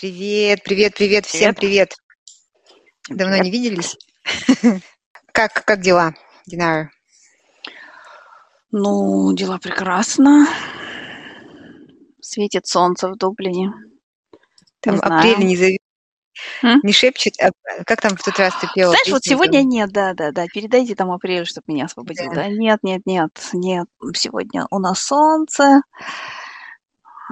Привет, привет, привет, всем привет. Давно Привет. не виделись. Как, как дела, Динара? Ну, дела прекрасно. Светит солнце в Дублине. Там Не апрель знаю. не, зави- М? не шепчет, а как там в тот раз ты пела Знаешь, вот сегодня нет, да, да, да. Передайте там апрель, чтобы меня освободил. Да. Да, нет, нет, нет, нет. Сегодня у нас солнце,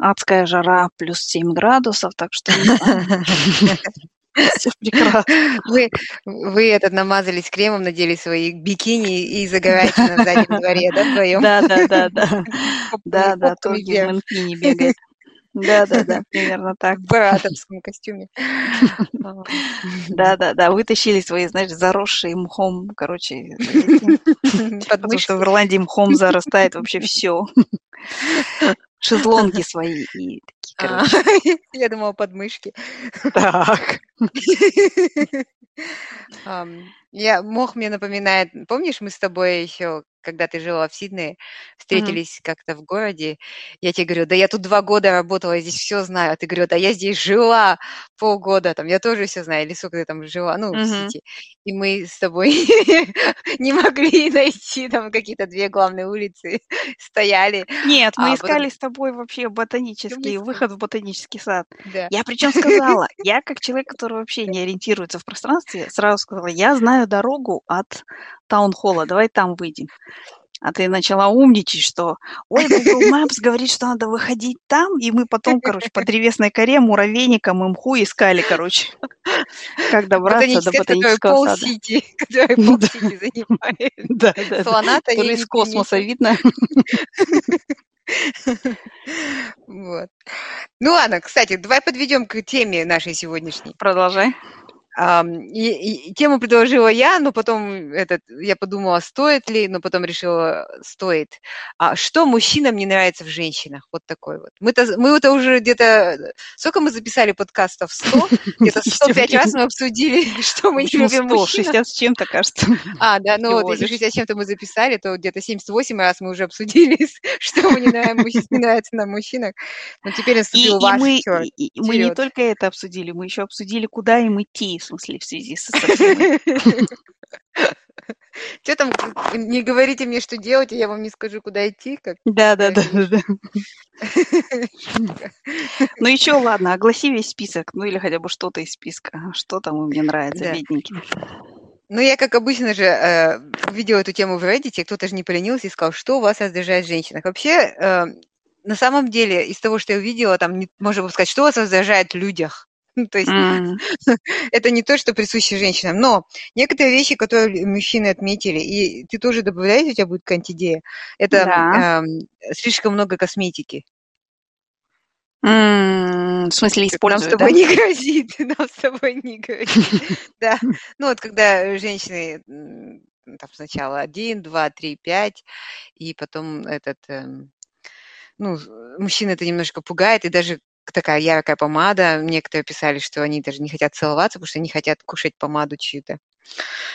адская жара, плюс 7 градусов, так что. Всё прекрасно. Вы, вы этот намазались кремом, надели свои бикини и загораете на заднем дворе, да, вдвоем? Да, да, да, да. Да, да, Торги в вверх, Мэнкине бегает. Да, да, да, примерно так. в баратовском костюме. Да, да, да, вытащили свои, знаешь, заросшие мхом, короче, потому что в Ирландии мхом зарастает вообще все. Шезлонги свои и такие, А, короче. Я думала, подмышки. Так. Я, мох мне напоминает, помнишь, мы с тобой еще, когда ты жила в Сиднее, встретились как-то в городе, я тебе говорю, да я тут два года работала, я здесь все знаю, а ты говорю, да я здесь жила полгода, там, я тоже все знаю, или сколько ты там жила, ну, в Мгм. Сити, и мы с тобой не могли найти там какие-то две главные улицы, стояли, Нет, мы а потом, искали с тобой вообще ботанический, выход в ботанический сад. Да. Я причем сказала, я как человек, который вообще не ориентируется в пространстве, сразу сказала, я знаю дорогу от таунхолла, давай там выйдем. А ты начала умничать, что ой, Google Maps говорит, что надо выходить там, и мы потом, короче, по древесной коре, муравейникам и мху искали, короче, как добраться до ботанического сада. Сити, который пол Сити занимает. Да, да. Слона-то из космоса видно. Вот. Ну ладно, кстати, давай подведем к теме нашей сегодняшней. Продолжай. И- и тему предложила я, но потом этот, я подумала, стоит ли, но потом решила, стоит. А что мужчинам не нравится в женщинах? Вот такой вот. Мы-то, мы это уже где-то... Сколько мы записали подкастов? 100? Где-то 105 раз мы обсудили, что мы не любим в 100? мужчинах. 60 с чем-то, кажется. А, да, ну вот, если лишь. 60 с чем-то мы записали, то где-то 78 раз мы уже обсудили, что мы не нравится нам мужчинах. Но теперь наступил ваш мы, черт, мы не только это обсудили, мы еще обсудили, куда им идти, смысле, в связи этим. Что там, не говорите мне, что делать, и я вам не скажу, куда идти, как Да, да, да, да. Ну еще, ладно, огласи весь список, ну или хотя бы что-то из списка. Что там им не нравится, Да. бедненьким. Ну, я, как обычно же, э, увидела эту тему в Reddit, и кто-то же не поленился и сказал, что вас раздражает в женщинах. Вообще, э, на самом деле, из того, что я увидела, там не- можно сказать, что вас раздражает в людях. То есть это не то, что присуще женщинам, но некоторые вещи, которые мужчины отметили, и ты тоже добавляешь, у тебя будет кантидея, это эм, слишком много косметики. В смысле, Как Нам с используют, да? тобой не грозит, нам с тобой не грозит. Да, ну вот когда женщины там сначала один, два, три, пять, и потом этот, эм, ну, мужчин это немножко пугает, и даже такая яркая помада. Некоторые писали, что они даже не хотят целоваться, потому что не хотят кушать помаду чью-то.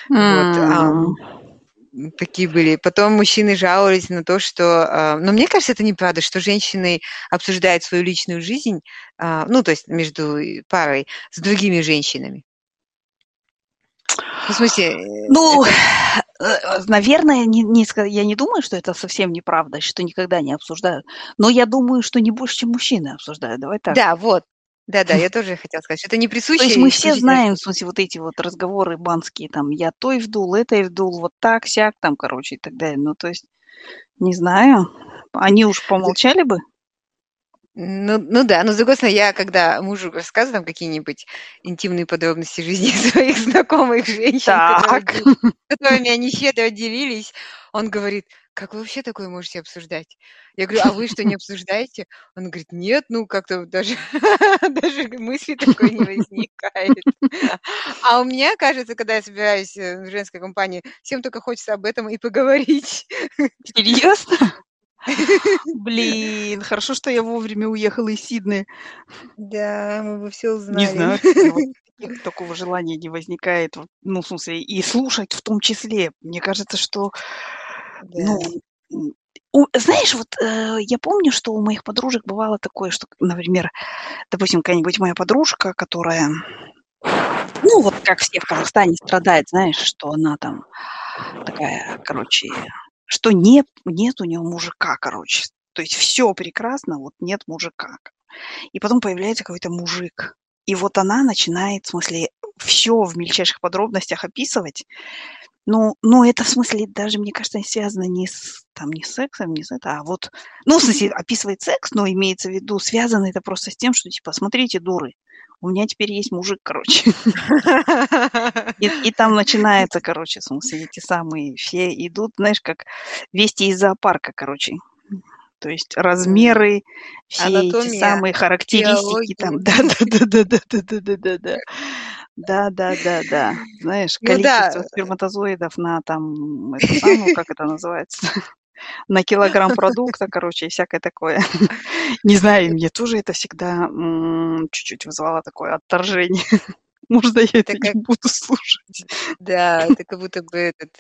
Вот, ам, М, м, такие были. Потом мужчины жаловались на то, что... а, Но мне кажется, это неправда, что женщины обсуждают свою личную жизнь, а, ну, то есть между э, парой с другими женщинами. Ну, в смысле, э, Ну, это... э, наверное, не, не я не думаю, что это совсем неправда, что никогда не обсуждают. Но я думаю, что не больше, чем мужчины обсуждают. Давай так. Да, вот. Да-да, я тоже хотела сказать, что это не То есть присуще мы все знаем, в смысле, вот эти вот разговоры банские, там, я той вдул, этой вдул, вот так, сяк, там, короче, и так далее. Ну, то есть, не знаю, они уж помолчали бы. Ну, ну да, но с другой стороны, я когда мужу рассказываю там какие-нибудь интимные подробности жизни своих знакомых женщин, которые Так. де- которыми они щедро делились, он говорит, как вы вообще такое можете обсуждать? Я говорю, а вы что, не обсуждаете? Он говорит, нет, ну как-то даже, даже мысли такой не возникает. А у меня, кажется, когда я собираюсь э, в женской компании, всем только хочется об этом и поговорить. Серьезно? Блин, хорошо, что я вовремя уехала из Сиднея. Да, мы бы все Не узнали. знаю, вот таких- такого желания не возникает. Ну, в смысле, и слушать в том числе. Мне кажется, что, Да. ну, у знаешь, вот, э, я помню, что у моих подружек бывало такое, что, например, допустим, какая-нибудь моя подружка, которая, ну, вот как все в Казахстане страдает, знаешь, что она там такая, короче, что нет нет у неё мужика, короче. То есть всё прекрасно, вот нет мужика. И потом появляется какой-то мужик. И вот она начинает, в смысле, всё в мельчайших подробностях описывать. Ну ну, это, в смысле, даже, мне кажется, связано не с там, не с сексом, не с это, а вот, ну, в смысле, описывает секс, но имеется в виду, связано это просто с тем, что типа: "Смотрите, дуры, у меня теперь есть мужик", короче. И там начинается, короче, в смысле, эти самые все идут, знаешь, как вести из зоопарка, короче. То есть размеры, все эти самые характеристики там. Да-да-да-да-да-да-да-да-да. Да-да-да-да. Знаешь, Ну да, количество э сперматозоидов на там, это самое, как это называется, на килограмм продукта, короче, и всякое такое. Не знаю, мне тоже это всегда, чуть-чуть вызывало такое отторжение. Можно я это Это не как буду слушать? Да, это как будто бы этот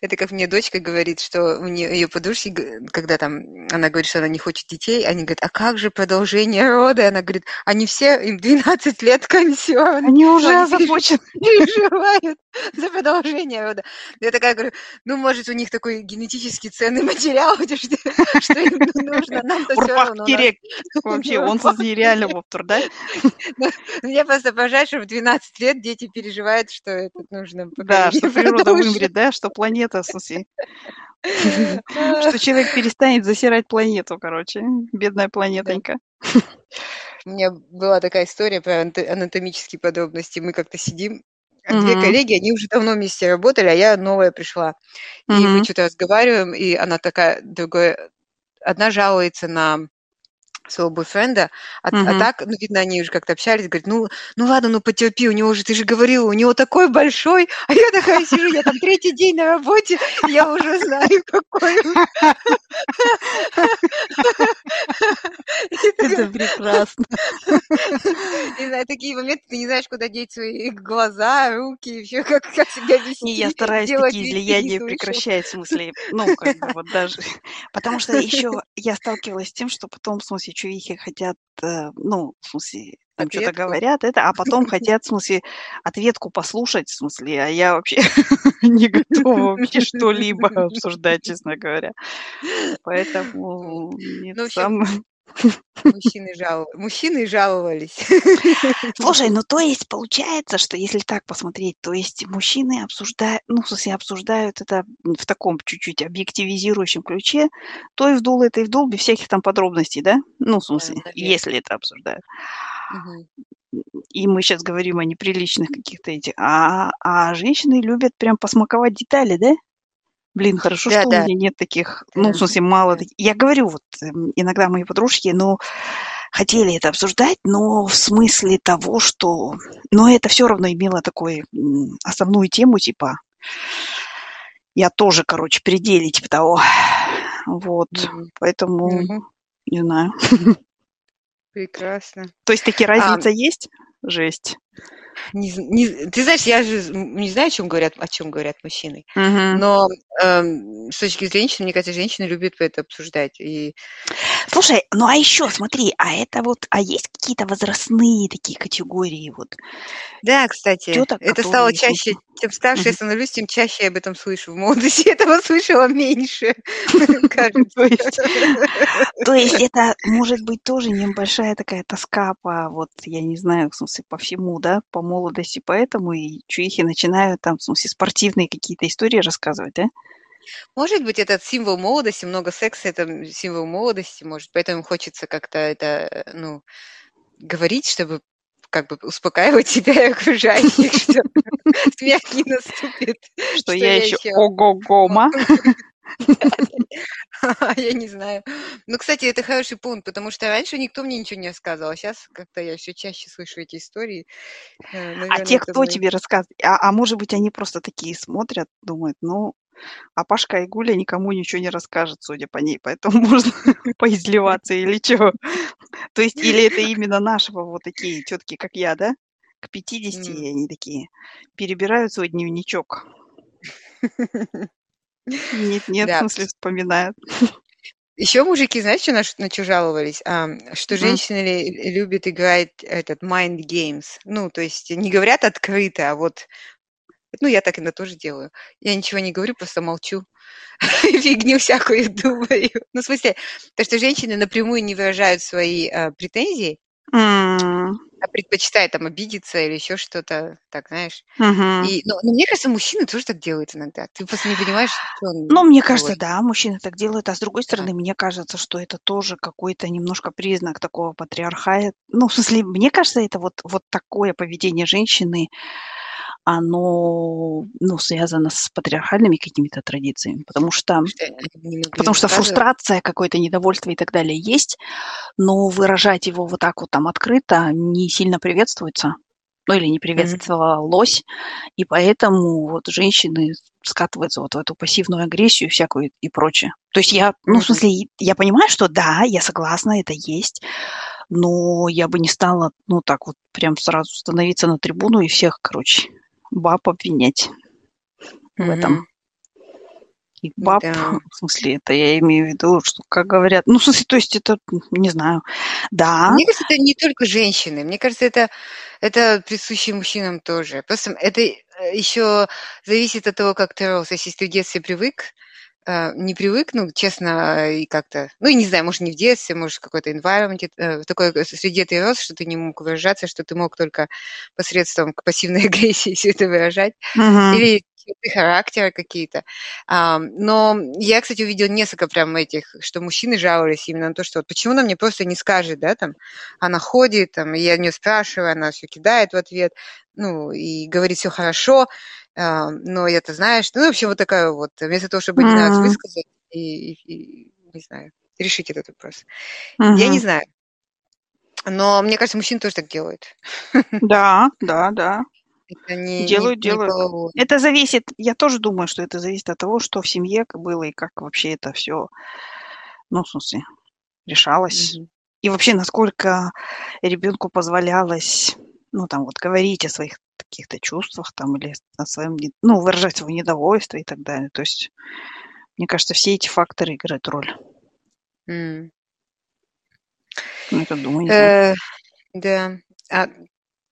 это как мне дочка говорит, что у неё её подружки, когда там она говорит, что она не хочет детей, они говорят: "А как же продолжение рода?" И она говорит: "Они все, им 12 лет комиссион, Они уже они озабочены. переживают за продолжение рода". Я такая говорю: "Ну, может, у них такой генетически ценный материал, что им нужно, нам-то Урпах равно, у нас" керек. Вообще, онсыз нереально болып тұр, да? Ну, мне просто поражает, что в 12 лет дети переживают, что это нужно Да, что природа вымрет, да, что планета, в смысле, что человек перестанет засирать планету, короче. Бедная планетонька. У меня была такая история про анато анатомические подробности. Мы как-то сидим, а 2 Мгм. коллеги, они уже давно вместе работали, а я новая пришла. И мы чё-то разговариваем, и она такая, другой одна жалуется на своего бойфренда, а а Мгм. так, ну, видно, они уже как-то общались, говорит: "Ну ну ладно, ну потерпи, у него же, ты же говорила, у него такой большой". А я такая сижу, я там 3 день на работе, я уже знаю, какой Это прекрасно. И на такие моменты ты не знаешь, куда деть свои глаза, руки, и вообще как как себя Не, я вести, стараюсь такие не излияния прекращать, в смысле, ну, как бы вот даже потому что ещё я сталкивалась с тем, что потом, в смысле, чувихи хотят, э, ну, в смысле, там Ответку? говорят, это, а потом хотят, в смысле, ответку послушать, в смысле, а я вообще не готова вообще что-либо обсуждать, честно говоря. Поэтому Ну, это в общем, самое. Мужчины жал мужчины жаловались. Слушай, ну, то есть получается, что если так посмотреть, то есть мужчины обсужда ну, в смысле, обсуждают это, в таком чуть-чуть объективизирующем ключе. То и вдул, это и вдул, без всяких там подробностей, да? Ну, в Да, смысле, наверно. если это обсуждают. Мгм. И мы щас говорим о неприличных каких-то этих, а а женщины любят прям посмаковать детали, да? Блин, хорошо, что у Да-да. меня нет таких, ну, в Да, смысле, мало да. таки Я говорю, вот, м, иногда мои подружки, ну, хотели это обсуждать, но в смысле того, что но это всё равно имело такой, м, основную тему, типа я тоже, короче, при деле, типа того. Вот, Мгм. поэтому Ну не знаю. Прекрасно. То есть таки разница есть? Жесть. Не не ты знаешь, я же не знаю, о чём говорят о чём говорят мужчины, Мгм. но, эм, с точки женщин, мне кажется, женщины любят это обсуждать. И Слушай, ну, а ещё смотри, а это вот, а есть какие-то возрастные такие категории вот Да, кстати, тёток, это стало чаще. Чем старше я Мгм. становлюсь, тем чаще я об этом слышу. В молодости этого слышала меньше, кажется. то есть это может быть тоже небольшая такая тоска по вот, я не знаю, в смысле, по всему, да, по молодости, поэтому и чувихи начинают там, в смысле, спортивные какие-то истории рассказывать, да? Может быть, этот символ молодости, много секса- это, символ молодости, может, поэтому хочется как-то это, э, ну, говорить, чтобы как бы успокаивать себя и окружающих, что смерть не наступит, Что я ещё ого-гома. Я не знаю. Ну, кстати, это хороший пункт, потому что раньше никто мне ничего не рассказывал, а щас как-то я всё чаще слышу эти истории. Э, А те, кто тебе рассказывает? А а может быть, они просто такие смотрят, думают: "Ну, а Пашка Айгуля никому ничего не расскажет, судя по ней, поэтому можно поизливаться", или чё? То есть или это именно нашего вот такие тётки, как я, да? К 50 М. и они такие перебирают свой дневничок. Нет-нет, в Да. смысле, вспоминают. Еще мужики, знаешь, что на, на что жаловались? А, что М. женщины ли- любят играть этот mind games. Ну, то есть не говорят открыто, а вот, ну, я так иногда тоже делаю. Я ничего не говорю, просто молчу. Фигню всякую думаю. Ну, в смысле, то, что женщины напрямую не выражают свои а, претензии, М. а предпочитают там обидеться или еще что-то, так, знаешь. Мгм. И, ну, ну, мне кажется, мужчины тоже так делают иногда. Ты просто не понимаешь, что он Ну, мне кажется, да, мужчины так делают, а с другой Да. стороны, мне кажется, что это тоже какой-то немножко признак такого патриархата. Ну, в смысле, мне кажется, это вот, вот такое поведение женщины, оно, ну, связано с патриархальными какими-то традициями, потому что, потому что фрустрация, какое-то недовольство и так далее есть, но выражать его вот так вот там открыто не сильно приветствуется, ну, или не приветствовалось, и поэтому вот женщины скатываются вот в эту пассивную агрессию всякую и прочее. То есть я, ну, в смысле, я понимаю, что да, я согласна, это есть, но я бы не стала, ну, так вот прям сразу становиться на трибуну и всех, короче, баб обвинять в этом. И баб, Да. в смысле, это я имею в виду, что, как говорят, ну, в смысле, то есть это, не знаю, да, Мне кажется, это не только женщины. Мне кажется, это, это присуще мужчинам тоже. Просто это еще зависит от того, как ты рос. Если ты в детстве привык, э, не привык, ну, честно, и как-то, ну, и не знаю, может, не в детстве, может, в какой-то environment, э, в такой среде ты рос, что ты не мог выражаться, что ты мог только посредством пассивной агрессии все это выражать. Мгм. Или черты характера какие-то. Но я, кстати, увидела несколько прям этих, что мужчины жаловались именно на то, что вот почему она мне просто не скажет, да, там, она ходит, там, я у нее спрашиваю, она все кидает в ответ, ну, и говорит все хорошо, но я-то знаешь, ну, в общем, вот такая вот, вместо того, чтобы раз М. высказать и, и- и, не знаю, решить этот вопрос. Я не знаю. Но мне кажется, мужчины тоже так делают. Да, да, да. Это не, не, Делают, не делают. половое. Это зависит, я тоже думаю, что это зависит от того, что в семье было и как вообще это все, ну, в смысле, решалось. Мгм. И вообще, насколько ребенку позволялось, ну, там, вот говорить о своих каких-то чувствах там или о своем, ну, выражать свое недовольство и так далее. То есть, мне кажется, все эти факторы играют роль. М. Ну, это думаю. Э, да. А,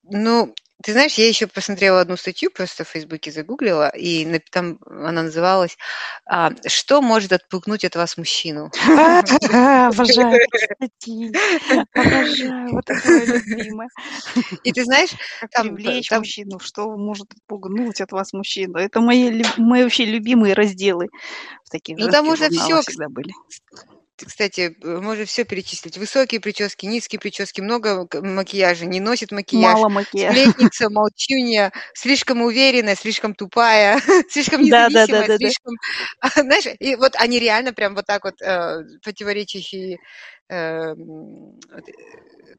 ну, ты знаешь, я еще посмотрела одну статью, просто в Фейсбуке загуглила, и там она называлась а, «Что может отпугнуть от вас мужчину?» Обожаю эти статьи. Обожаю. Вот это мое любимое. И ты знаешь, Как там, привлечь там мужчину, что может отпугнуть от вас мужчину. Это мои, мои вообще любимые разделы в таких ну там журналах все, были. Кстати, э, можно все перечислить. Высокие прически, низкие прически, много макияжа, не носит макияж, Мало макияжа. сплетница, молчунья, слишком уверенная, слишком тупая, слишком Да, да, да, независимая, да, слишком... Знаешь, и вот они реально прям вот так вот э, противоречащие э, э,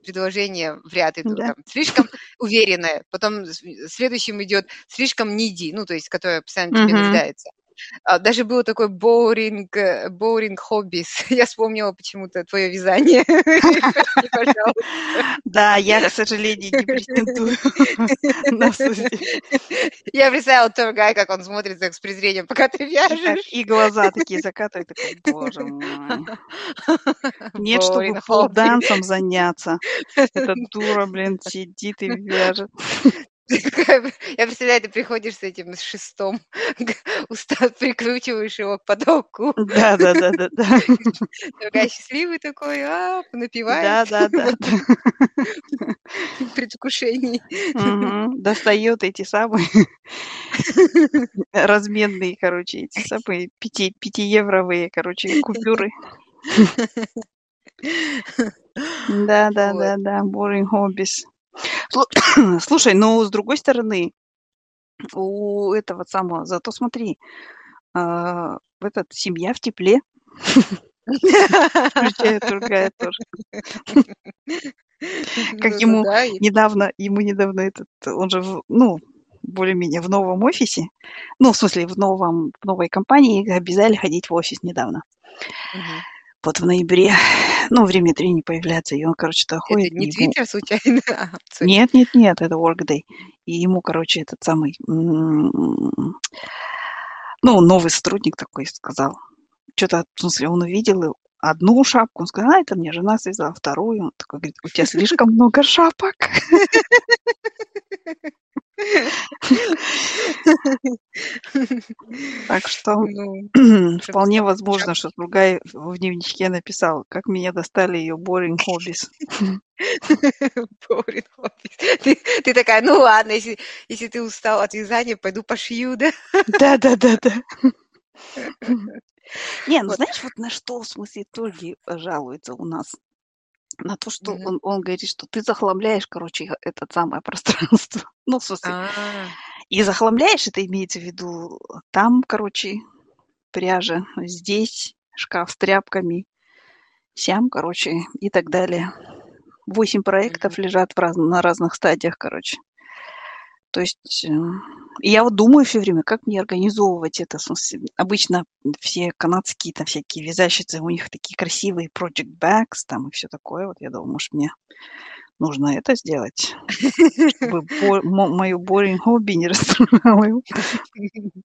предложения в ряд идут. Да. Там, слишком уверенная, потом следующим идет слишком неди, ну, то есть, которая постоянно тебе нуждается. А, Даже было такое боуринг, э, боуринг хоббис. Я вспомнила почему-то твое вязание. Да, я, к сожалению, не претендую на. Я представила Торгай, как он смотрит с презрением, пока ты вяжешь. и глаза такие закатывает, такой, боже мой. Нет, чтобы полдансом заняться. Эта дура, блин, сидит и вяжет. Я представляю, ты приходишь с этим с шестом, устав, прикручиваешь его к потолку. Да, да, да, да, да. Торгай счастливый такой, а, напивает да, да. да. в предвкушении. Мгм. Достает эти самые разменные, короче, эти самые пяти, пятиевровые, короче, купюры. Да, да, да, да, boring hobbies. Слу- Слушай, ну, с другой стороны, у этого самого, зато смотри, а, этот, семья в тепле, включая другая тоже. Как ему недавно, ему недавно этот, он же, в- ну, более-менее в новом офисе, ну, в смысле, в новом, в новой компании обязали ходить в офис недавно. Мгм. Вот в ноябре, ну, время от времени появляться, и он, короче, Это ходит, не и ему... Твиттер случайно? Сори. Нет, нет, нет, это Workday. И ему, короче, этот самый, ну, новый сотрудник такой сказал. Что-то, в смысле, он увидел, одну шапку. Он сказал, а, это мне жена связала вторую. Он такой говорит, у тебя слишком много шапок. Так что Ну, вполне возможно, что другая в дневничке написал, как меня достали ее boring hobbies. Boring hobbies. Ты ты такая: "Ну ладно, если если ты устал от вязания, пойду пошью, да?" Да-да-да-да. Не, ну Вот. знаешь, вот на что, в смысле, итоги жалуются у нас? На то, что Мгм. он он говорит, что ты захламляешь, короче, это самое пространство. Ну, в смысле, А. и захламляешь, это имеется в виду, там, короче, пряжа, здесь шкаф с тряпками, сям, короче, и так далее. 8 проектов лежат в раз на разных стадиях, короче. То есть, э, и я вот думаю всё время, как мне организовывать это. В смысле, обычно все канадские там всякие вязальщицы, у них такие красивые project bags там и всё такое. Вот я думаю, может, мне нужно это сделать, чтобы бо мо мою boring hobby не расстраивало.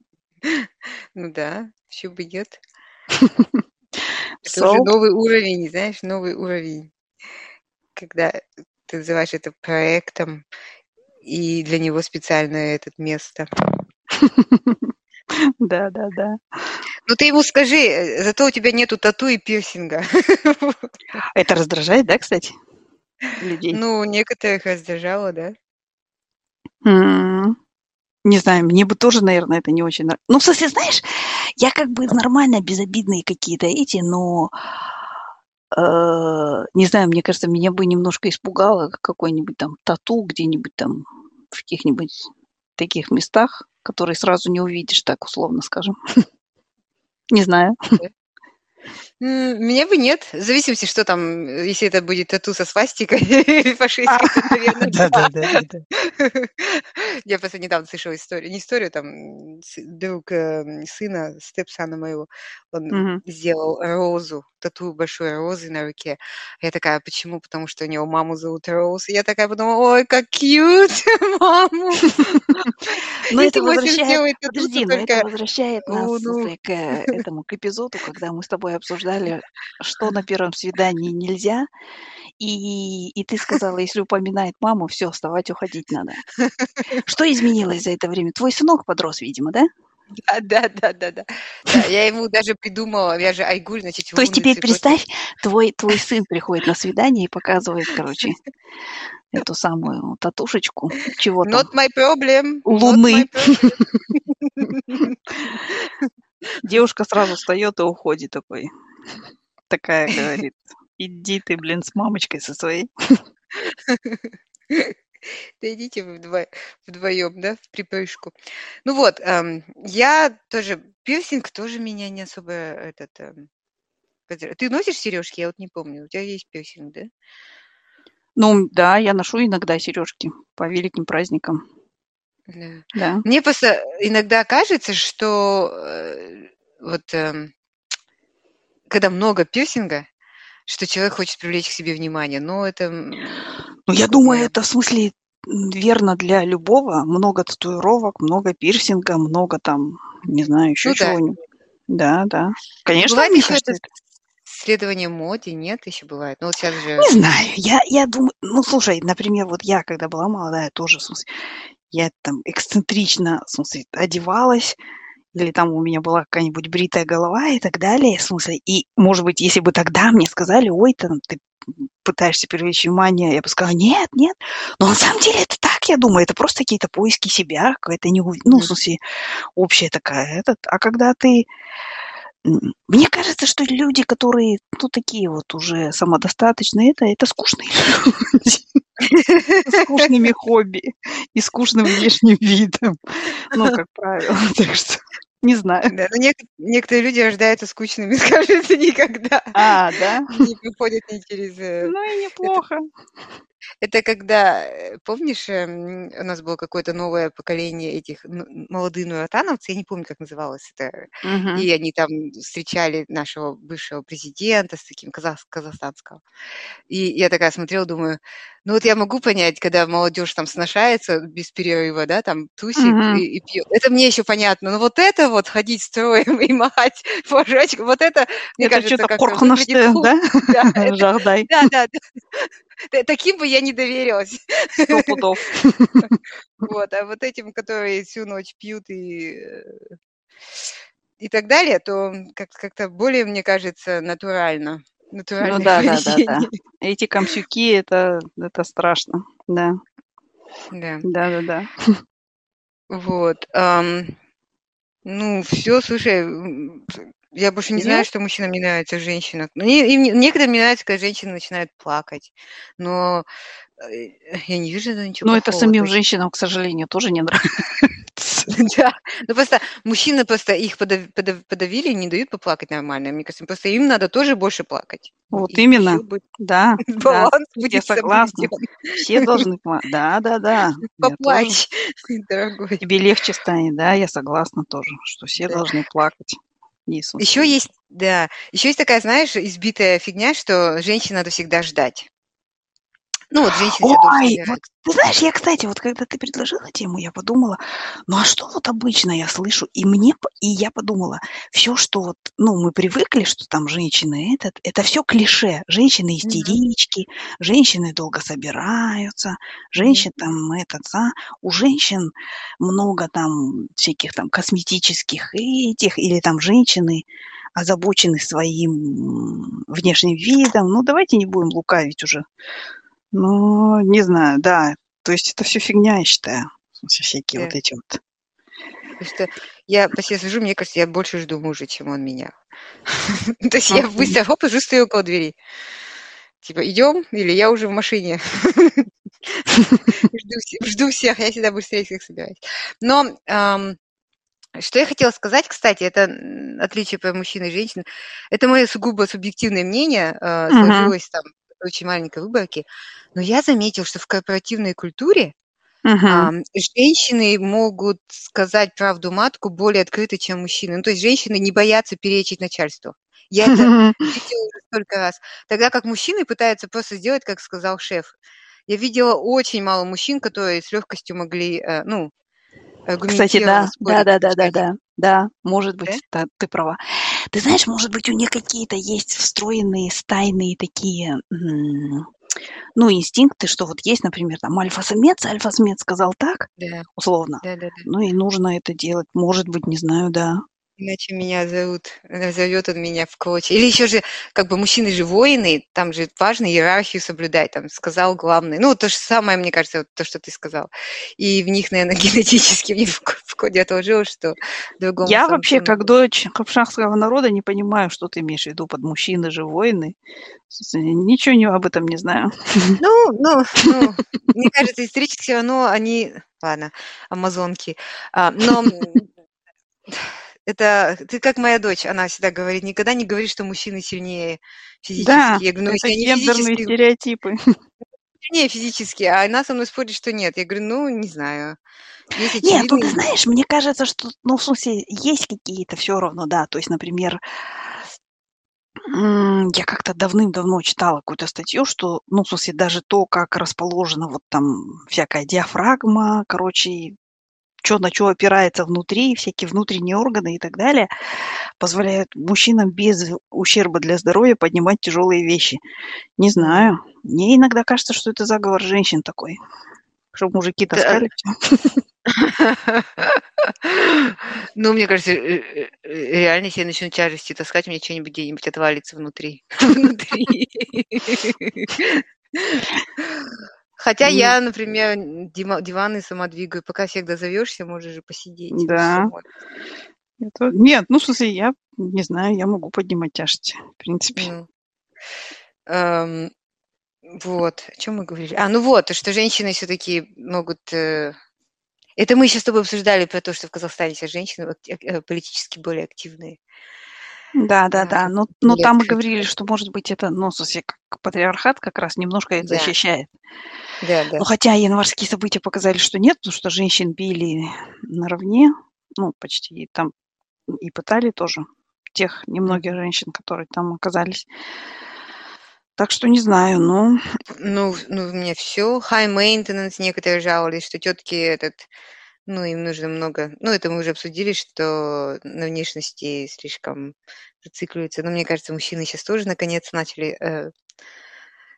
Ну да, почему бы нет? Это уже новый уровень, знаешь, новый уровень. Когда ты называешь это проектом, и для него специально этот место. Да-да-да. Ну, ты ему скажи, э, зато у тебя нету тату и пирсинга. Это раздражает, да, кстати, людей? Ну, некоторых раздражало, да. Не знаю, мне бы тоже, наверное, это не очень нра Ну, в смысле, знаешь, я как бы нормально безобидные какие-то эти, но, не знаю, мне кажется, меня бы немножко испугало какое-нибудь там тату где-нибудь там в каких-нибудь таких местах, которые сразу не увидишь, так условно скажем. Не знаю. Мне бы нет. В зависимости, что там, э, если это будет тату со свастикой или фашисткой, то, наверно, да. Да-да-да-да-да. Я просто недавно слышала историю, не историю, там, друг, эм, сына, степсона моего, он сделал розу, тату большой розы на руке. Я такая: "Почему?" Потому что у него маму зовут Роуз. Я такая подумала: "Ой, как cute маму". Но это возвращает подожди, но это возвращает нас, к э, этому, к эпизоду, когда мы с тобой обсуждали, что на первом свидании нельзя. И и ты сказала, если упоминает маму, всё, вставать, уходить надо. Что изменилось за это время? Твой сынок подрос, видимо, да? Да да да да да. Я ему даже придумала, я же Айгуль, значит, То есть теперь представь, твой твой сын приходит на свидание и показывает, короче, эту самую татушечку. Чего там? Not my problem, not my Луны. problem. Девушка сразу встаёт и уходит такой. Такая говорит: "Иди ты, блин, с мамочкой со своей". Да идите вы вдво вдвоём, да, вприпрыжку. Ну вот, эм, я тоже пирсинг тоже меня не особо этот, эм, Ты носишь серёжки? Я вот не помню. У тебя есть пирсинг, да? Ну да, я ношу иногда серёжки по великим праздникам. Да. Да. Мне просто иногда кажется, что, э, вот, эм, когда много пирсинга, что человек хочет привлечь к себе внимание, но это, Ну, я думаю, это в смысле, верно для любого. Много татуировок, много пирсинга, много там, не знаю, ещё Ну да. чего-нибудь. Да, да. Ну, Конечно, бывает кажется, это это следование моде, нет, ещё бывает? Ну, вот щас же Не знаю, я я думаю, ну, слушай, например, вот я, когда была молодая, тоже, в смысле, я там эксцентрично, в смысле, одевалась, или там у меня была какая-нибудь бритая голова и так далее. В смысле, и, может быть, если бы тогда мне сказали: "Ой, там ты, пытаешься привлечь внимание", я бы сказала: "Нет, нет". Но на самом деле это так, я думаю, это просто какие-то поиски себя, какая-то неув ну, в смысле, общая такая, этот. А когда ты мне кажется, что люди, которые, ну, такие вот уже самодостаточные, это это скучные люди скучными хобби и скучным внешним видом. Ну, как правило. Так что не знаю. Да, но нек некоторые люди рождаются скучными, скажем, никогда А, да? не проходят ни через, э, Ну и неплохо. Это когда, э, помнишь, эм, у нас было какое-то новое поколение этих молодых нуратановцев, я не помню, как называлось это, Мгм. и они там встречали нашего бывшего президента с таким казах- казахстанского. И я такая смотрела, думаю, ну вот я могу понять, когда молодежь там сношается без перерыва, да, там тусит Мгм. и, и пьет. Это мне еще понятно. Но вот это вот ходить строем и махать флажочком, вот это, мне Это кажется, что-то как-то да? Да, это- Жагдай. да, да, да. Т- Таким бы я не доверилась. Сто пудов. Вот, а вот этим, которые всю ночь пьют и, э, и так далее, то как- как-то более, мне кажется, натурально. Ну Натуральное да, да, да, да. поведение. Эти комсюки, это, это страшно. Да, Да. да, да, да. Вот. ну, все, слушай, я больше не Всё? знаю, что мужчинам не нравится. Ну, не- им не- некоторым не нравится, когда женщины начинают плакать. Но э, я не вижу этого ничего Но это плохого. самим То есть, женщинам, к сожалению, тоже не нравится. да. Ну, просто мужчины просто их подав- подав- подавили и не дают поплакать нормально. Мне кажется, просто им надо тоже больше плакать. Вот именно. Да, баланс Я согласна. Все должны плакать. Да, да, да. Поплачь, дорогой. Тебе легче станет, да, я согласна тоже, что все должны плакать. Еще есть, да, еще есть такая, знаешь, избитая фигня, что женщин надо всегда ждать. Ну, вот женщины долго Ой, вот ты знаешь, я, кстати, вот когда ты предложила тему, я подумала, ну а что вот обычно я слышу, и мне, и я подумала, все, что вот, ну, мы привыкли, что там женщины этот, это все клише. Женщины истерички, женщины долго собираются, женщин там этот, а, у женщин много там всяких там косметических этих, или там женщины озабочены своим внешним видом. Ну, давайте не будем лукавить уже. Ну, не знаю, да. То есть это все фигня, я считаю. В смысле, всякие Да. вот эти вот. Потому что я по себе сужу, мне кажется, я больше жду мужа, чем он меня. То есть я быстро, хоп, уже стою около двери. Типа, идем, или я уже в машине. Жду все- Жду всех, я всегда быстрее всех собираюсь. Но что я хотела сказать, кстати, это отличие по мужчин и женщин. Это мое сугубо субъективное мнение, э, Мгм. сложилось там очень маленькой выборке. Но я заметил, что в корпоративной культуре Мгм. ам, женщины могут сказать правду матку более открыто, чем мужчины. Ну, то есть женщины не боятся перечить начальству. Я это видела уже столько раз. Тогда как мужчины пытаются просто сделать, как сказал шеф. Я видела очень мало мужчин, которые с легкостью могли, э, ну, Кстати, да, да, да, да, да, да, да, может Да? быть, да, ты права. Ты знаешь, может быть, у нее какие-то есть встроенные стайные такие, ну, инстинкты, что вот есть, например, там альфа-самец, альфа-самец сказал так, Да, условно, да, да, да. ну и нужно это делать, может быть, не знаю, да. Иначе меня зовут, зовет он меня в клочья. Или еще же, как бы мужчины же воины, там же важно иерархию соблюдать, там сказал главный. Ну, то же самое, мне кажется, вот то, что ты сказал. И в них, наверное, генетически мне в ко- в коде отложилось, что другому Я вообще, как надо. дочь капшахского народа, не понимаю, что ты имеешь в виду под мужчины же воины. С- Ничего не, об этом не знаю. Ну, ну, ну, мне кажется, исторически равно они, ладно, амазонки. А, но это ты как моя дочь, она всегда говорит, никогда не говори, что мужчины сильнее Да, физически. Я говорю, ну, это они гендерные физически, стереотипы. сильнее физически, а она со мной спорит, что нет. Я говорю, ну, не знаю. Есть Нет, ну ты знаешь, мне кажется, что, ну, в смысле, есть какие-то все равно, да. То есть, например, я как-то давным-давно читала какую-то статью, что, ну, в смысле, даже то, как расположена вот там всякая диафрагма, короче, что на что опирается внутри, всякие внутренние органы и так далее, позволяют мужчинам без ущерба для здоровья поднимать тяжелые вещи. Не знаю. Мне иногда кажется, что это заговор женщин такой, чтобы мужики таскали. Ну, мне кажется, э, э, э, реально, если я начну тяжести таскать, у меня что-нибудь где-нибудь отвалится внутри. Внутри. Хотя М. я, например, диваны сама двигаю. Пока всегда зовешься, можешь же посидеть. Да. Это- Нет, ну, в смысле, я не знаю, я могу поднимать тяжести, в принципе. Ну, эм, вот, о чем мы говорили? А, ну вот, то, что женщины все-таки могут... э, Это мы еще с тобой обсуждали про то, что в Казахстане все женщины э, политически более активные. Да, да, да. Но, не но там мы говорили, что, может быть, это, ну, как патриархат как раз немножко это Да. защищает. Да, да. Ну, хотя январские события показали, что нет, потому что женщин били наравне, ну, почти и там и пытали тоже тех немногих женщин, которые там оказались. Так что не знаю, ну, Ну, ну, у меня все high maintenance, некоторые жаловались, что тетки этот, ну, им нужно много, ну, это мы уже обсудили, что на внешности слишком зацикливаются. Но мне кажется, мужчины сейчас тоже наконец начали э,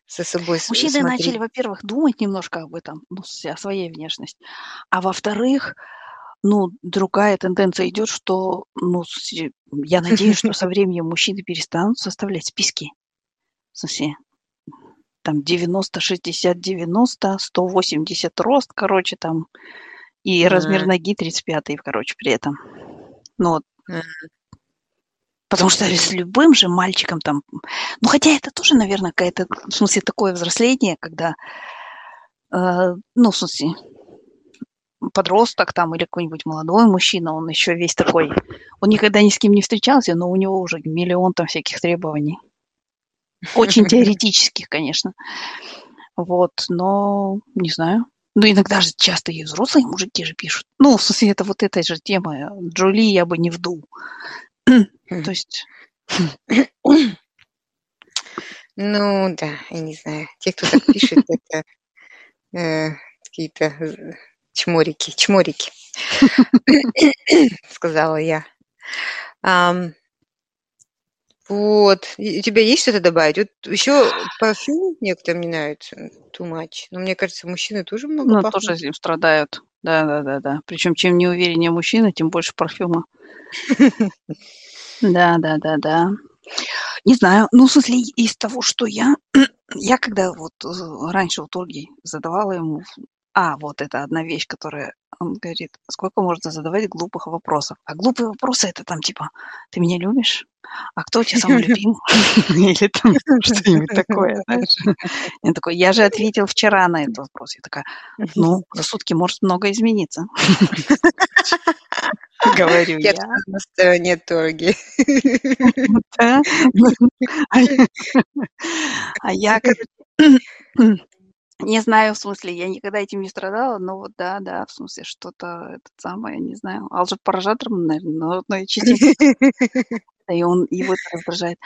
со собой мужчины смотреть. начали, во-первых, думать немножко об этом, ну, о своей внешности, а во-вторых, ну, другая тенденция идет, что, ну, я надеюсь, что со временем мужчины перестанут составлять списки. В смысле, там 90, 60, 90, 180 рост, короче, там, и размер М. ноги 35, короче, при этом. Ну, вот. М. Потому что с любым же мальчиком там... Ну, хотя это тоже, наверное, какая-то, в смысле, такое взросление, когда, э, ну, в смысле, подросток там или какой-нибудь молодой мужчина, он еще весь такой... Он никогда ни с кем не встречался, но у него уже миллион там всяких требований. Очень теоретических, конечно. Вот, но не знаю. Ну, иногда же часто и взрослые мужики же пишут. Ну, в смысле, это вот эта же тема. Джоли я бы не вдул. То есть, Ну, да, я не знаю. Те, кто так пишет, это э, какие-то э, чморики, чморики, сказала я. Вот. И У тебя есть что-то добавить? Вот еще парфюм некоторым не нравится, too much. Но мне кажется, мужчины тоже много ну, пахнут. тоже этим страдают. Да, да, да, да. Причем чем неувереннее мужчина, тем больше парфюма. Да, да, да, да. Не знаю. Ну, в смысле, из того, что я... Я когда вот э, раньше у Ольги задавала ему... А, вот это одна вещь, которая... Он говорит, сколько можно задавать глупых вопросов? А глупые вопросы это там типа, ты меня любишь? А кто у тебя самый любимый? Или там что-нибудь такое, знаешь? Я такой, я же ответил вчера на этот вопрос. Я такая, ну, за сутки может много измениться. Говорю Я я. на стороне торги. А А я, короче, не знаю, в смысле, я никогда этим не страдала, но вот да, да, в смысле, что-то это самое, не знаю, алжир-паражатором, наверное, но, но и и он его это раздражает.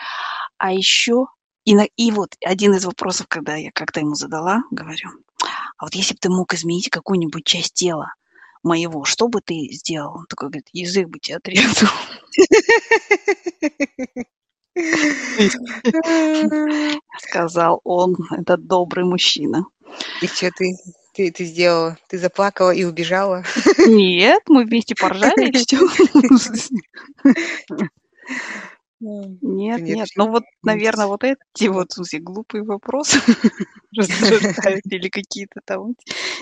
А еще, и, на- и вот один из вопросов, когда я как-то ему задала, говорю, а вот если бы ты мог изменить какую-нибудь часть тела моего, что бы ты сделал? Он такой говорит, язык бы тебе отрезал. Сказал он, этот добрый мужчина. И что ты, ты, ты сделала? Ты заплакала и убежала? Нет, мы вместе поржали и все. Нет, Нет, нет. Ну вот, наверное, вот эти вот, в смысле, глупые вопросы или какие-то там,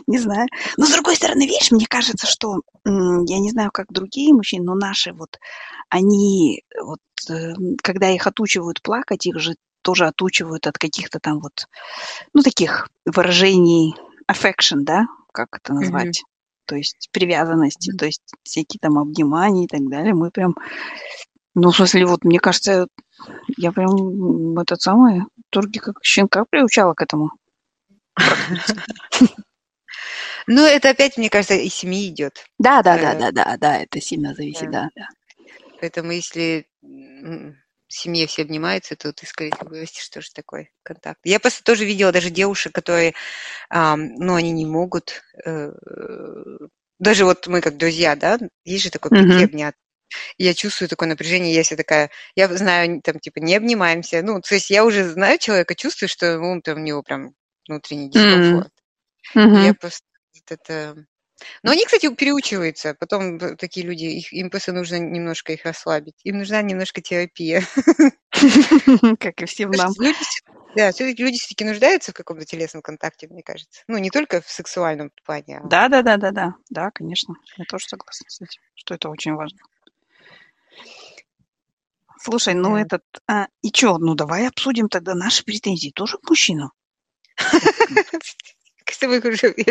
не знаю. Но с другой стороны, видишь, мне кажется, что, я не знаю, как другие мужчины, но наши вот, они вот, э, когда их отучивают плакать, их же тоже отучивают от каких-то там вот, ну, таких выражений affection, да, как это назвать? То есть привязанности, то есть всякие там обнимания и так далее. Мы прям ну, в смысле, вот мне кажется, я прям этот самый Турги как щенка приучала к этому. Ну, это опять, мне кажется, из семьи идет. Да, да, да, да, да, да, это сильно зависит, Да. Поэтому если в семье все обнимаются, то ты, скорее всего, вырастешь тоже такой контакт. Я просто тоже видела даже девушек, которые, ну, они не могут, э, даже вот мы как друзья, да, есть же такой Мгм. обняться. Я чувствую такое напряжение, я вся такая, я знаю, там, типа, не обнимаемся. Ну, то есть я уже знаю человека, чувствую, что ну, там, у него прям внутренний дискомфорт. И Я просто это... Но они, кстати, переучиваются. Потом в- такие люди, их, им просто нужно немножко их расслабить. Им нужна немножко терапия. Как и всем нам. люди, да, все-таки люди все-таки нуждаются в каком-то телесном контакте, мне кажется. Ну, не только в сексуальном плане, а Да, да, да, да, да. Да, конечно. Я тоже согласна с этим, что это очень важно. Слушай, ну этот... а, и чё, ну давай обсудим тогда наши претензии тоже к мужчинам.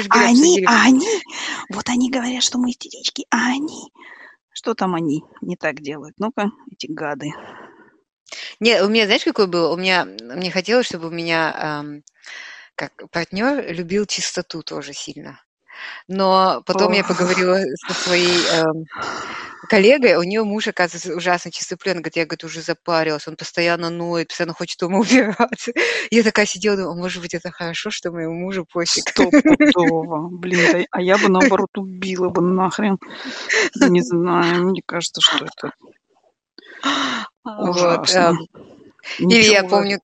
А они, а они, вот они говорят, что мы истерички, а они, что там они не так делают? Ну-ка, эти гады. Не, у меня, знаешь, какой был? У меня, мне хотелось, чтобы у меня эм, как партнер любил чистоту тоже сильно. Но потом я поговорила со своей эм, коллегой, у нее муж, оказывается, ужасно чистоплен. Говорит, я, говорит, уже запарилась, он постоянно ноет, постоянно хочет дома убираться. Я такая сидела, думала, может быть, это хорошо, что моему мужу пофиг. Стопудово. Блин, а я бы, наоборот, убила бы нахрен. Не знаю, мне кажется, что это ужасно. Вот, эм, или я помню,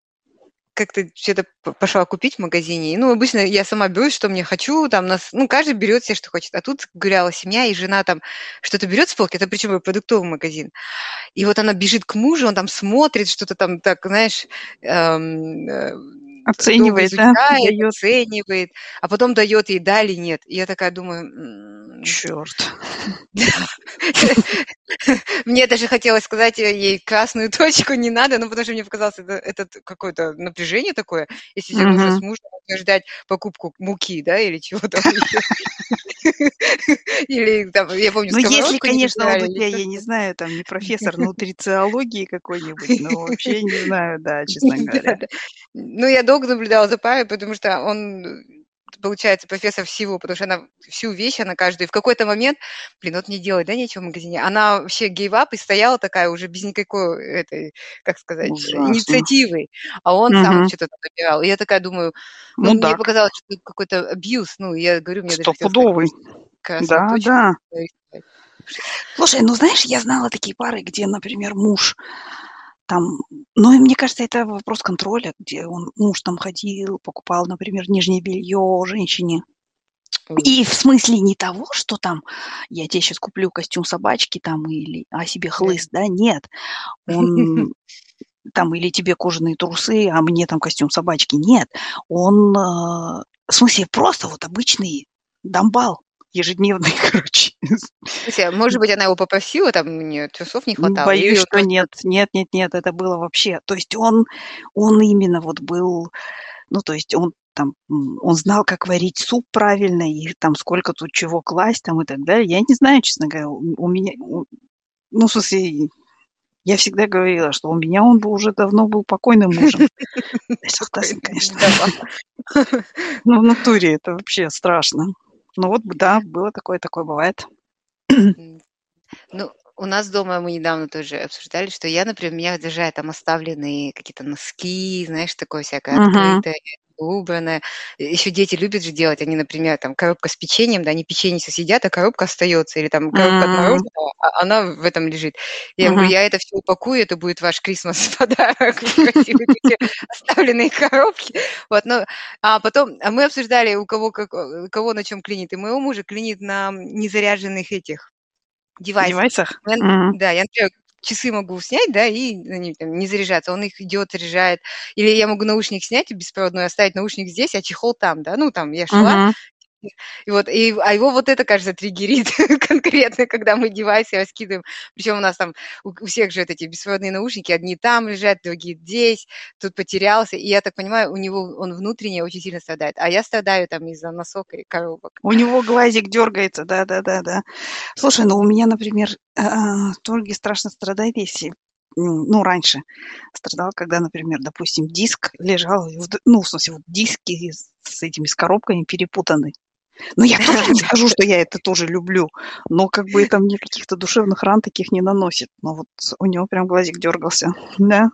как-то что-то пошла купить в магазине. Ну, обычно я сама беру, что мне хочу, там нас, ну, каждый берет себе, что хочет. А тут гуляла семья, и жена там что-то берет с полки, это причем продуктовый магазин. И вот она бежит к мужу, он там смотрит, что-то там так, знаешь, эм, э, оценивает, изучает, да? Дает. оценивает, а потом дает ей да или нет. И я такая думаю... Черт. Мне даже хотелось сказать ей красную точку не надо, ну, потому что мне показалось, это, это какое-то напряжение такое, если тебе нужно с мужем утверждать покупку муки, да, или чего-то. Или там, я помню, Ну, если, конечно, он у тебя, я не знаю, там не профессор нутрициологии какой-нибудь, но вообще не знаю, да, честно говоря. Ну, я долго наблюдала за парой, потому что он получается, профессор всего, потому что она всю вещь, она каждую. И в какой-то момент, блин, вот не делать, да, нечего в магазине. Она вообще гейвап и стояла такая уже без никакой этой, как сказать, Ужасно. инициативы. А он угу. сам что-то набирал. И я такая думаю, ну, ну мне показалось, что это какой-то абьюз. Ну, я говорю, мне Стопудовый. даже Да, да. Слушай, ну знаешь, я знала такие пары, где, например, муж там, ну и мне кажется, это вопрос контроля, где он, муж там ходил, покупал, например, нижнее белье женщине. И в смысле не того, что там я тебе сейчас куплю костюм собачки там или а себе хлыст, да, нет. Он там или тебе кожаные трусы, а мне там костюм собачки, нет. Он, э, в смысле, просто вот обычный дамбал ежедневный, короче. Слушай, а может быть, она его попросила, там у нее трусов не хватало? Боюсь, что просто... нет, нет, нет, нет, это было вообще. То есть он, он именно вот был, ну, то есть он там, он знал, как варить суп правильно, и там сколько тут чего класть, там и так далее. Я не знаю, честно говоря, у, у меня, у, ну, в смысле, я всегда говорила, что у меня он бы уже давно был покойным мужем. конечно. Ну, в натуре это вообще страшно. Ну вот, да, было такое, такое бывает. Ну, у нас дома мы недавно тоже обсуждали, что я, например, меня раздражает там оставленные какие-то носки, знаешь, такое всякое Мгм. открытое убранное. Еще дети любят же делать, они, например, там коробка с печеньем, да, они печенье съедят, а коробка остается, или там коробка от мороженого, а она в этом лежит. Я говорю, я это все упакую, это будет ваш Крисмас подарок, оставленные коробки. Вот, ну, а потом, а мы обсуждали, у кого, как, у кого на чем клинит, и моего мужа клинит на незаряженных этих девайсах. Девайсах? Я, mm-hmm. Да, я, например, часы могу снять, да, и они там, не заряжаться. Он их идет, заряжает. Или я могу наушник снять беспроводной, оставить наушник здесь, а чехол там, да. Ну, там я шла, uh-huh. И вот, и, а его вот это, кажется, триггерит конкретно, когда мы девайсы раскидываем. Причем у нас там у, у всех же вот эти беспроводные наушники, одни там лежат, другие здесь, тут потерялся. И я так понимаю, у него он внутренне очень сильно страдает. А я страдаю там из-за носок и коробок. У него глазик дергается, да-да-да-да. Слушай, ну у меня, например, э, Торги страшно страдает, если ну, раньше страдал, когда, например, допустим, диск лежал, ну, в смысле, вот диски с этими, с коробками перепутаны. Ну, я тоже не скажу, что я это тоже люблю, но как бы это мне каких-то душевных ран таких не наносит. Но вот у него прям глазик дергался, да.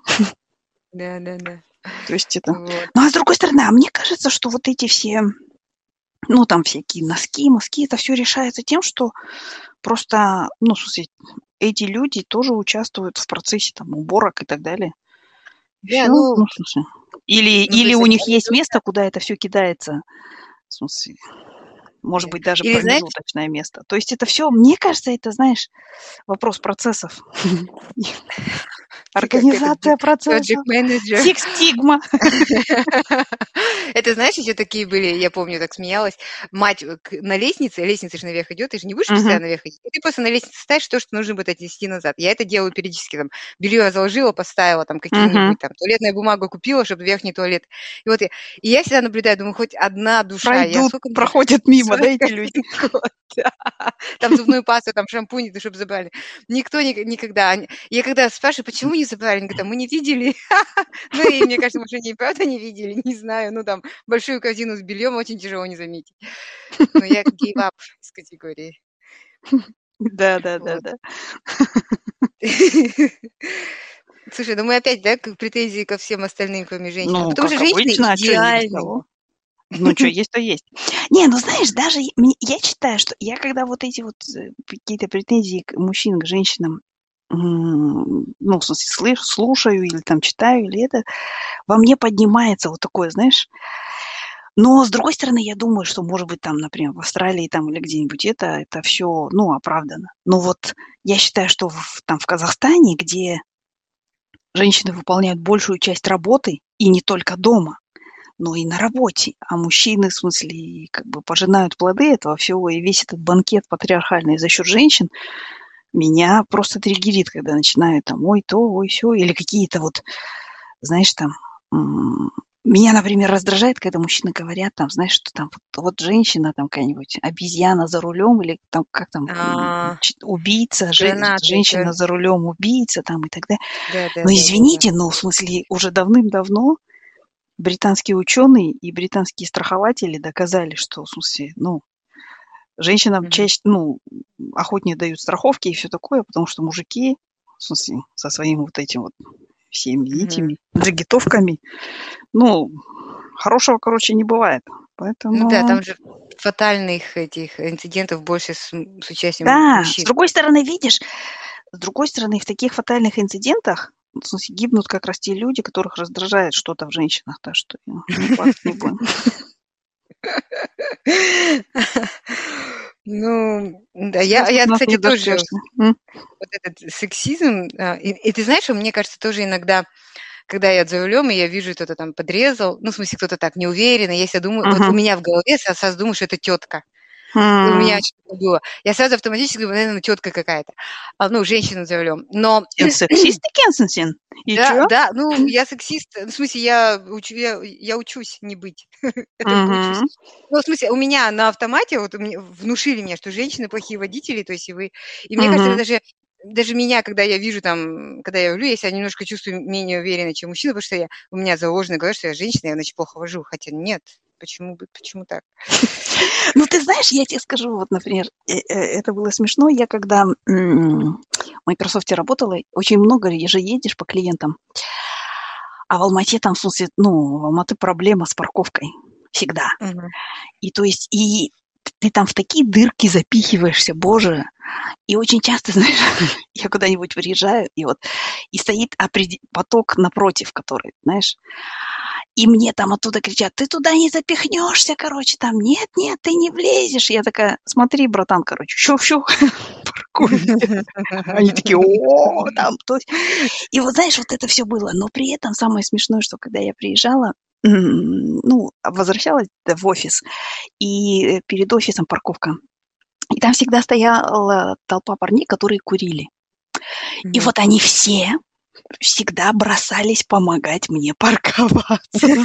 Да, да, да. То есть это... Вот. Ну, а с другой стороны, а мне кажется, что вот эти все, ну, там всякие носки, мазки, это все решается тем, что просто, ну, в смысле, эти люди тоже участвуют в процессе там уборок и так далее. Да, всё, ну, ну, смысле. Или, ну, или у них есть место, куда это все кидается. В смысле, может быть, даже Или, промежуточное знаете, место. То есть это все, мне кажется, это, знаешь, вопрос процессов. Организация процессов. Сикс Стигма. Это, знаешь, еще такие были, я помню, так смеялась. Мать на лестнице, лестница же наверх идет, ты же не будешь постоянно наверх идти. Ты просто на лестнице ставишь то, что нужно будет отнести назад. Я это делаю периодически. Там, белье я заложила, поставила, там, какие-нибудь там, туалетную бумагу купила, чтобы верхний туалет. И вот я, и я всегда наблюдаю, думаю, хоть одна душа. Пройдут, проходят мимо, да, эти люди? Там зубную пасту, там шампунь, чтобы забрали. Никто никогда... Я когда спрашиваю, почему не забрали, они говорят, мы не видели. Ну и мне кажется, может, они правда не видели, не знаю. Ну там большую корзину с бельем очень тяжело не заметить. Но я up из категории. Да, да, да, да. Слушай, ну мы опять, да, к претензии ко всем остальным, кроме женщин. Ну, Потому как что женщины обычно, а не идеальны. Ну, что есть, то есть. Не, ну знаешь, даже я считаю, что я когда вот эти вот э, какие-то претензии к мужчинам, к женщинам, ну, в смысле, слыш- слушаю или там читаю, или это, во мне поднимается вот такое, знаешь. Но, с другой стороны, я думаю, что, может быть, там, например, в Австралии там или где-нибудь это, это все, ну, оправдано. Но вот я считаю, что в- там в Казахстане, где женщины выполняют большую часть работы, и не только дома, но и на работе, а мужчины, в смысле, как бы пожинают плоды этого всего, и весь этот банкет патриархальный за счет женщин меня просто триггерит, когда начинают там, ой, то, ой, все, или какие-то вот, знаешь, там, меня, например, раздражает, когда мужчины говорят, там, знаешь, что там, вот, вот женщина там какая-нибудь, обезьяна за рулем, или там, как там, А, убийца, же- Женатый, женщина да. за рулем, убийца там и так далее. Да, да, Но извините, но в смысле уже давным-давно британские ученые и британские страхователи доказали, что в смысле, ну, женщинам Мгм. чаще, ну, охотнее дают страховки и все такое, потому что мужики, в смысле, со своим вот этим вот всеми Мгм. этими джигитовками, ну, хорошего, короче, не бывает. Поэтому... Ну да, там же фатальных этих инцидентов больше с, с участием Да, с мужчин. другой стороны, видишь, с другой стороны, в таких фатальных инцидентах в смысле, гибнут как раз те люди, которых раздражает что-то в женщинах. Так что ну, не будем. Ну, да, я, я, кстати, тоже вот этот сексизм, а, и, и ты знаешь, мне кажется, тоже иногда, когда я за рулем, и я вижу, кто-то там подрезал, ну, в смысле, кто-то так неуверенно, я себя думаю, вот Мгм. у меня в голове я сразу думаю, что это тетка. И у меня что-то было. Я сразу автоматически думаю, наверное, тетка какая-то. А, ну, женщина за рулем. Но Кенсенсен? И да, чё? да, ну, я сексист. Ну, В смысле, я, учу, я, я учусь не быть. Мгм. Ну, в смысле, у меня на автомате вот внушили мне, что женщины плохие водители, то есть и вы... И мне кажется, Мгм. это даже, даже меня, когда я вижу там, когда я рулю, я себя немножко чувствую менее уверенно, чем мужчина, потому что я, у меня заложено говорят, что я женщина, я, значит, плохо вожу. Хотя нет, почему, бы- почему так? Ну, ты знаешь, я тебе скажу, вот, например, э, э, это было смешно. Я когда в Microsoft работала, очень много же едешь по клиентам. А в Алмате там, в смысле, ну, в Алматы проблема с парковкой. Всегда. И то есть, и ты там в такие дырки запихиваешься, боже. И очень часто, знаешь, я куда-нибудь приезжаю, и вот, и стоит опреди- поток напротив, который, знаешь, и мне там оттуда кричат, ты туда не запихнешься, короче, там, нет, нет, ты не влезешь. Я такая, смотри, братан, короче, щу-щу, паркуйся. Они такие, о, там, то. И вот, знаешь, вот это все было. Но при этом самое смешное, что когда я приезжала, ну, возвращалась в офис, и перед офисом парковка. И там всегда стояла толпа парней, которые курили. И вот они все всегда бросались помогать мне парковаться.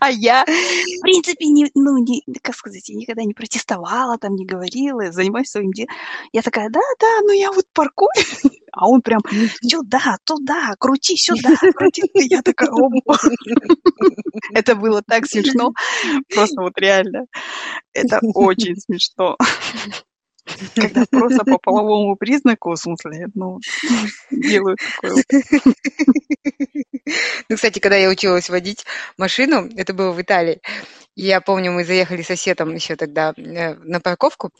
А я, в принципе, не, ну, не, как сказать, я никогда не протестовала, там, не говорила, занимаюсь своим делом. Я такая, да, да, ну я вот паркую. А он прям, сюда, туда, крути сюда, крути. Я такая, о, боже». Это было так смешно. Просто вот реально. Это очень смешно. Когда просто по половому признаку, в смысле, ну, делают такое. Ну, кстати, когда я училась водить машину, это было в Италии, я помню, мы заехали с соседом еще тогда э, на парковку.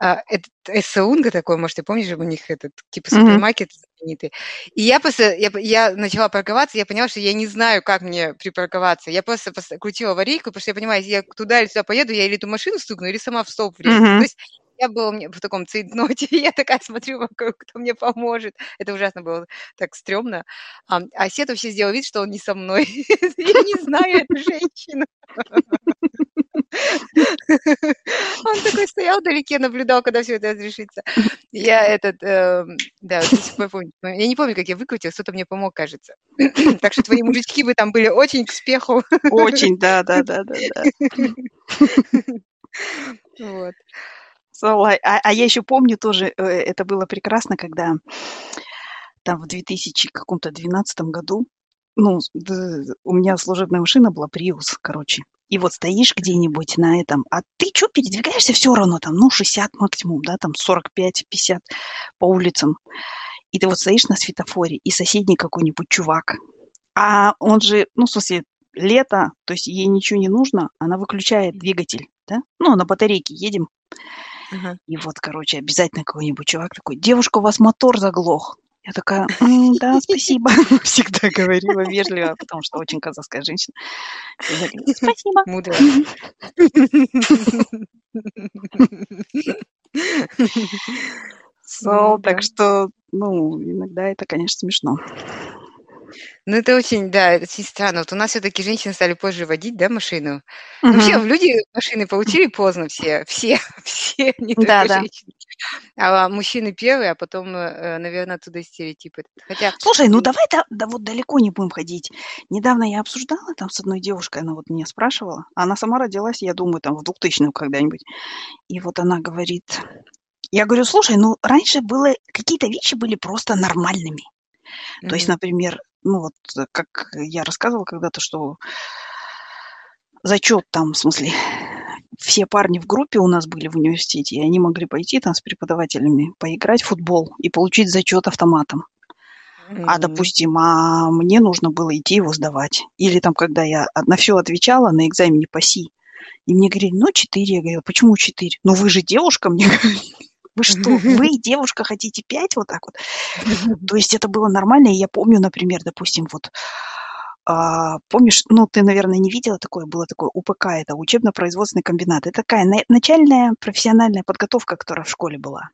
А, Этот Эссаунга такой, может, ты помнишь, у них этот типа супермаркет знаменитый. И я просто, я, я начала парковаться, я поняла, что я не знаю, как мне припарковаться. Я просто крутила аварийку, потому что я понимаю, если я туда или сюда поеду, я или эту машину стукну, или сама в столб врежусь. Мгм. То есть я была мне в таком цейтноте, я такая смотрю вокруг, кто мне поможет. Это ужасно было так стрёмно. А, а Сет вообще сделал вид, что он не со мной. Я не знаю эту женщину. Он такой стоял вдалеке, наблюдал, когда все это разрешится. Я этот, эм, да, помню. Я не помню, как я выкрутилась, кто-то мне помог, кажется. Так что твои мужички бы там были очень к спеху. Очень, да, да, да, да. Вот. А, а я еще помню тоже, э, это было прекрасно, когда там в 2012 году, ну, у меня служебная машина была Prius, короче. И вот стоишь где-нибудь на этом, а ты что, передвигаешься все равно там, ну, 60 максимум, да, там 45-50 по улицам. И ты вот стоишь на светофоре, и соседний какой-нибудь чувак, а он же, ну, в смысле, лето, то есть ей ничего не нужно, она выключает двигатель, да? Ну, на батарейке едем. Uh-huh. И вот, короче, обязательно какой-нибудь чувак такой, девушка, у вас мотор заглох. Я такая, М, да, спасибо. Всегда говорила вежливо, потому что очень казахская женщина. спасибо. Мудро. So, ну, так что, ну, иногда это, конечно, смешно. Ну, это очень, да, это очень странно. Вот у нас все-таки женщины стали позже водить, да, машину. Ну, вообще, люди машины получили поздно все, все, все, не Да, да. женщины. А мужчины первые, а потом, э, наверное, оттуда стереотипы. Хотя, Слушай, ну давай да, да вот далеко не будем ходить. Недавно я обсуждала там с одной девушкой, она вот меня спрашивала. Она сама родилась, я думаю, там в 2000-м когда-нибудь. И вот она говорит, я говорю, слушай, ну раньше было, какие-то вещи были просто нормальными. То есть, например, ну вот, э, как я рассказывала когда-то, что зачет там, в смысле, все парни в группе у нас были в университете, и они могли пойти там с преподавателями поиграть в футбол и получить зачет автоматом. Mm-hmm. А, допустим, а мне нужно было идти его сдавать. Или там, когда я на все отвечала на экзамене по СИ, и мне говорили, ну, четыре. Я говорила, почему четыре? Ну, вы же девушка, мне говорили. Вы что, вы, девушка, хотите пять вот так вот? То есть это было нормально. И я помню, например, допустим, вот а, помнишь, ну, ты, наверное, не видела такое, было такое УПК, это учебно-производственный комбинат. Это такая на- начальная профессиональная подготовка, которая в школе была.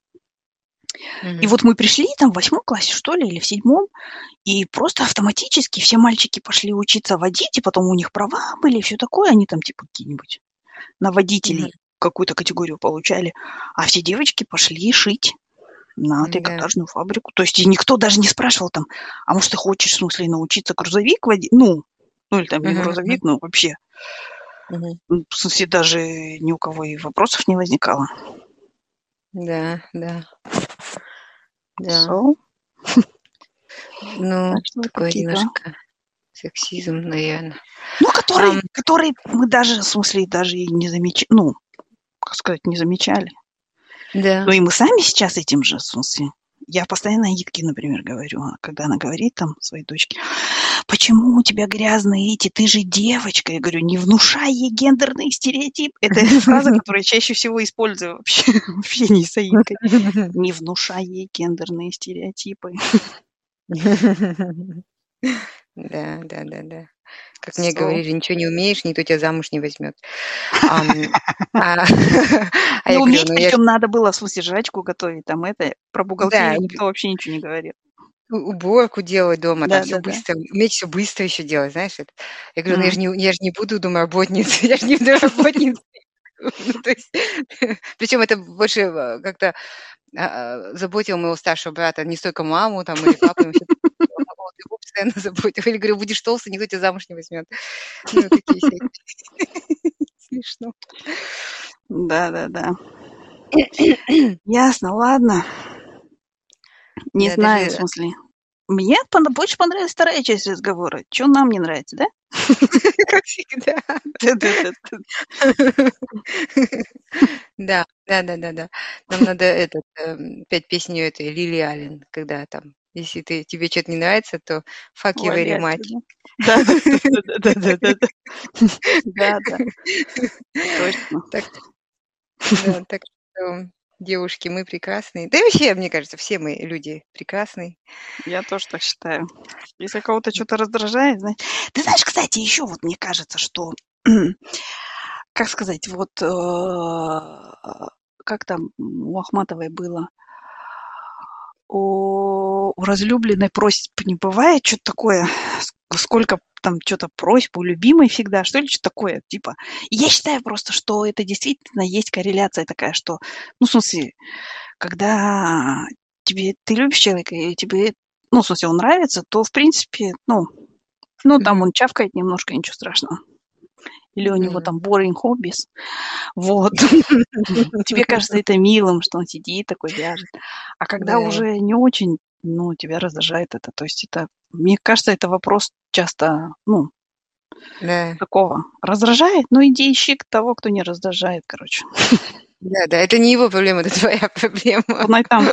Mm-hmm. И вот мы пришли там в восьмом классе, что ли, или в седьмом, и просто автоматически все мальчики пошли учиться водить, и потом у них права были, и все такое, они там типа какие-нибудь на водителей mm-hmm. Какую-то категорию получали, а все девочки пошли шить на трикотажную да. фабрику. То есть никто даже не спрашивал там, а может ты хочешь, в смысле, научиться грузовик водить? Ну, ну или там не uh-huh. грузовик, но вообще. Uh-huh. В смысле, даже ни у кого и вопросов не возникало. Да, да. Да. So. Ну, такой немножко сексизм, наверное. Ну, который, um, который мы даже, в смысле, даже и не замечали, ну, как сказать, не замечали. Да. Ну и мы сами сейчас этим же, в смысле. Я постоянно Итке, например, говорю, а когда она говорит там своей дочке, почему у тебя грязные эти, ты же девочка. Я говорю, не внушай ей гендерный стереотип. Это фраза, которую я чаще всего использую вообще в общении с Аидкой. Не внушай ей гендерные стереотипы. Да, да, да, да. Как мне говорили, ничего не умеешь, никто тебя замуж не возьмет. А, а уметь, «Ну, причем надо было, в смысле, жрачку готовить, там это, про бухгалтерию никто вообще ничего не говорит. Уборку делать дома, там все быстро, уметь все быстро еще делать, знаешь. Это. Я говорю, ну я же не, я же не буду домработницей, я же не домработница. Ну, то есть, причем это больше э, как-то а, заботил моего старшего брата, не столько маму там или папу, его постоянно заботил. Или говорю, будешь толстый, никто тебя замуж не возьмет. Ну, такие Смешно. Да, да, да. Ясно, ладно. Не знаю, в смысле. Мне больше понравилась вторая часть разговора. Что нам не нравится, да? Как всегда. Да, да, да, да, да. Нам надо этот эм, пять песню этой Лили Аллен, когда там если ты, тебе что-то не нравится, то fuck you very much. Да, да, да, да, да. Точно. Так, да, так что, девушки, мы прекрасные. Да и вообще, мне кажется, все мы люди прекрасные. Я тоже так считаю. Если кого-то что-то раздражает, знаешь. Ты знаешь, кстати, еще вот мне кажется, что, как сказать, вот э, как там у Ахматовой было, у, у разлюбленной просьб не бывает, что-то такое, сколько там что-то просьб у любимой всегда, что ли, что-то такое, типа. И я считаю просто, что это действительно есть корреляция такая, что, ну, в смысле, когда тебе, ты любишь человека, и тебе, ну, в смысле, он нравится, то, в принципе, ну, ну, там он чавкает немножко, ничего страшного. Или у него там boring hobbies. Вот. Тебе кажется это милым, что он сидит такой вяжет. А когда Да. уже не очень, ну, тебя раздражает это. То есть это, мне кажется, это вопрос часто, ну, такого раздражает, ну иди ищи того, кто не раздражает, короче. Да, да, это не его проблема, это твоя проблема. Он и там.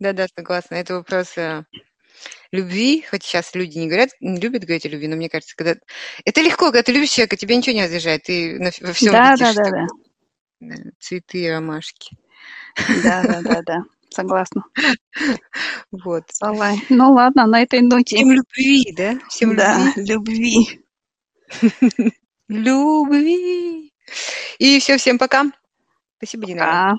Да, да. Согласна. Это вопрос, э, любви, хоть сейчас люди не говорят, не любят говорить о любви, но мне кажется, когда это легко, когда ты любишь человека, тебя ничего не раздражает, ты во всём Да, видишь да, да, такое, да. да, цветы и ромашки. Да, да, да, да. Согласна. Вот. Давай. Ну ладно, на этой ноте. Всем любви, да? Всем Да, любви. любви. Любви. И всё, всем пока. Спасибо, Динара.